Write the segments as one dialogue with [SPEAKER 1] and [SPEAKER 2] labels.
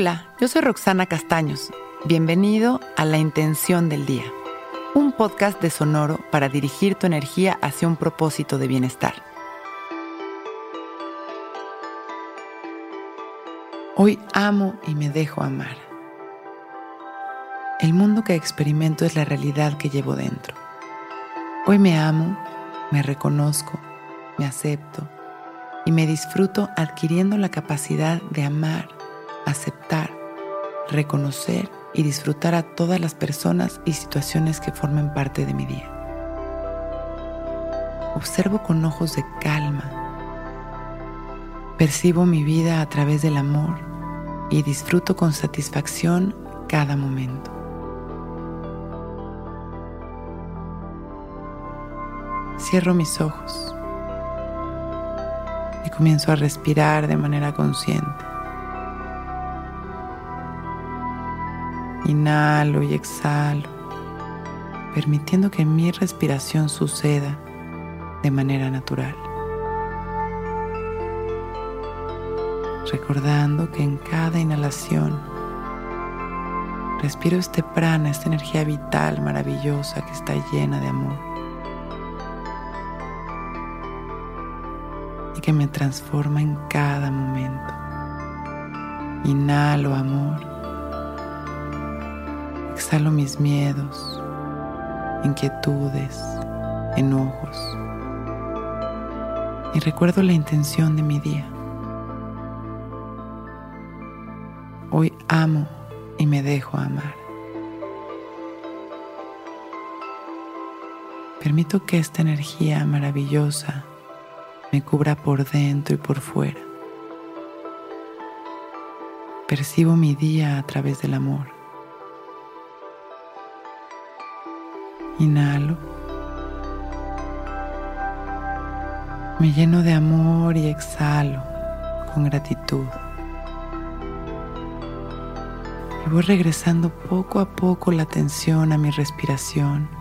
[SPEAKER 1] Hola, yo soy Roxana Castaños. Bienvenido a La Intención del Día, un podcast de Sonoro para dirigir tu energía hacia un propósito de bienestar. Hoy amo y me dejo amar. El mundo que experimento es la realidad que llevo dentro. Hoy me amo, me reconozco, me acepto y me disfruto adquiriendo la capacidad de amar, aceptar, reconocer y disfrutar a todas las personas y situaciones que formen parte de mi día. Observo con ojos de calma. Percibo mi vida a través del amor y disfruto con satisfacción cada momento. Cierro mis ojos y comienzo a respirar de manera consciente. Inhalo y exhalo, permitiendo que mi respiración suceda de manera natural. Recordando que en cada inhalación respiro este prana, esta energía vital maravillosa que está llena de amor. y que me transforma en cada momento. Inhalo amor. Exhalo mis miedos, inquietudes, enojos. Y recuerdo la intención de mi día. Hoy amo y me dejo amar. Permito que esta energía maravillosa me cubra por dentro y por fuera. Percibo mi día a través del amor. Inhalo. Me lleno de amor y exhalo con gratitud. Y voy regresando poco a poco la atención a mi respiración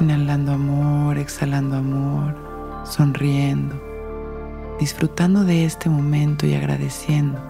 [SPEAKER 1] Inhalando amor, exhalando amor, sonriendo, disfrutando de este momento y agradeciendo.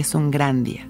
[SPEAKER 1] es un gran día.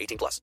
[SPEAKER 2] 18 plus.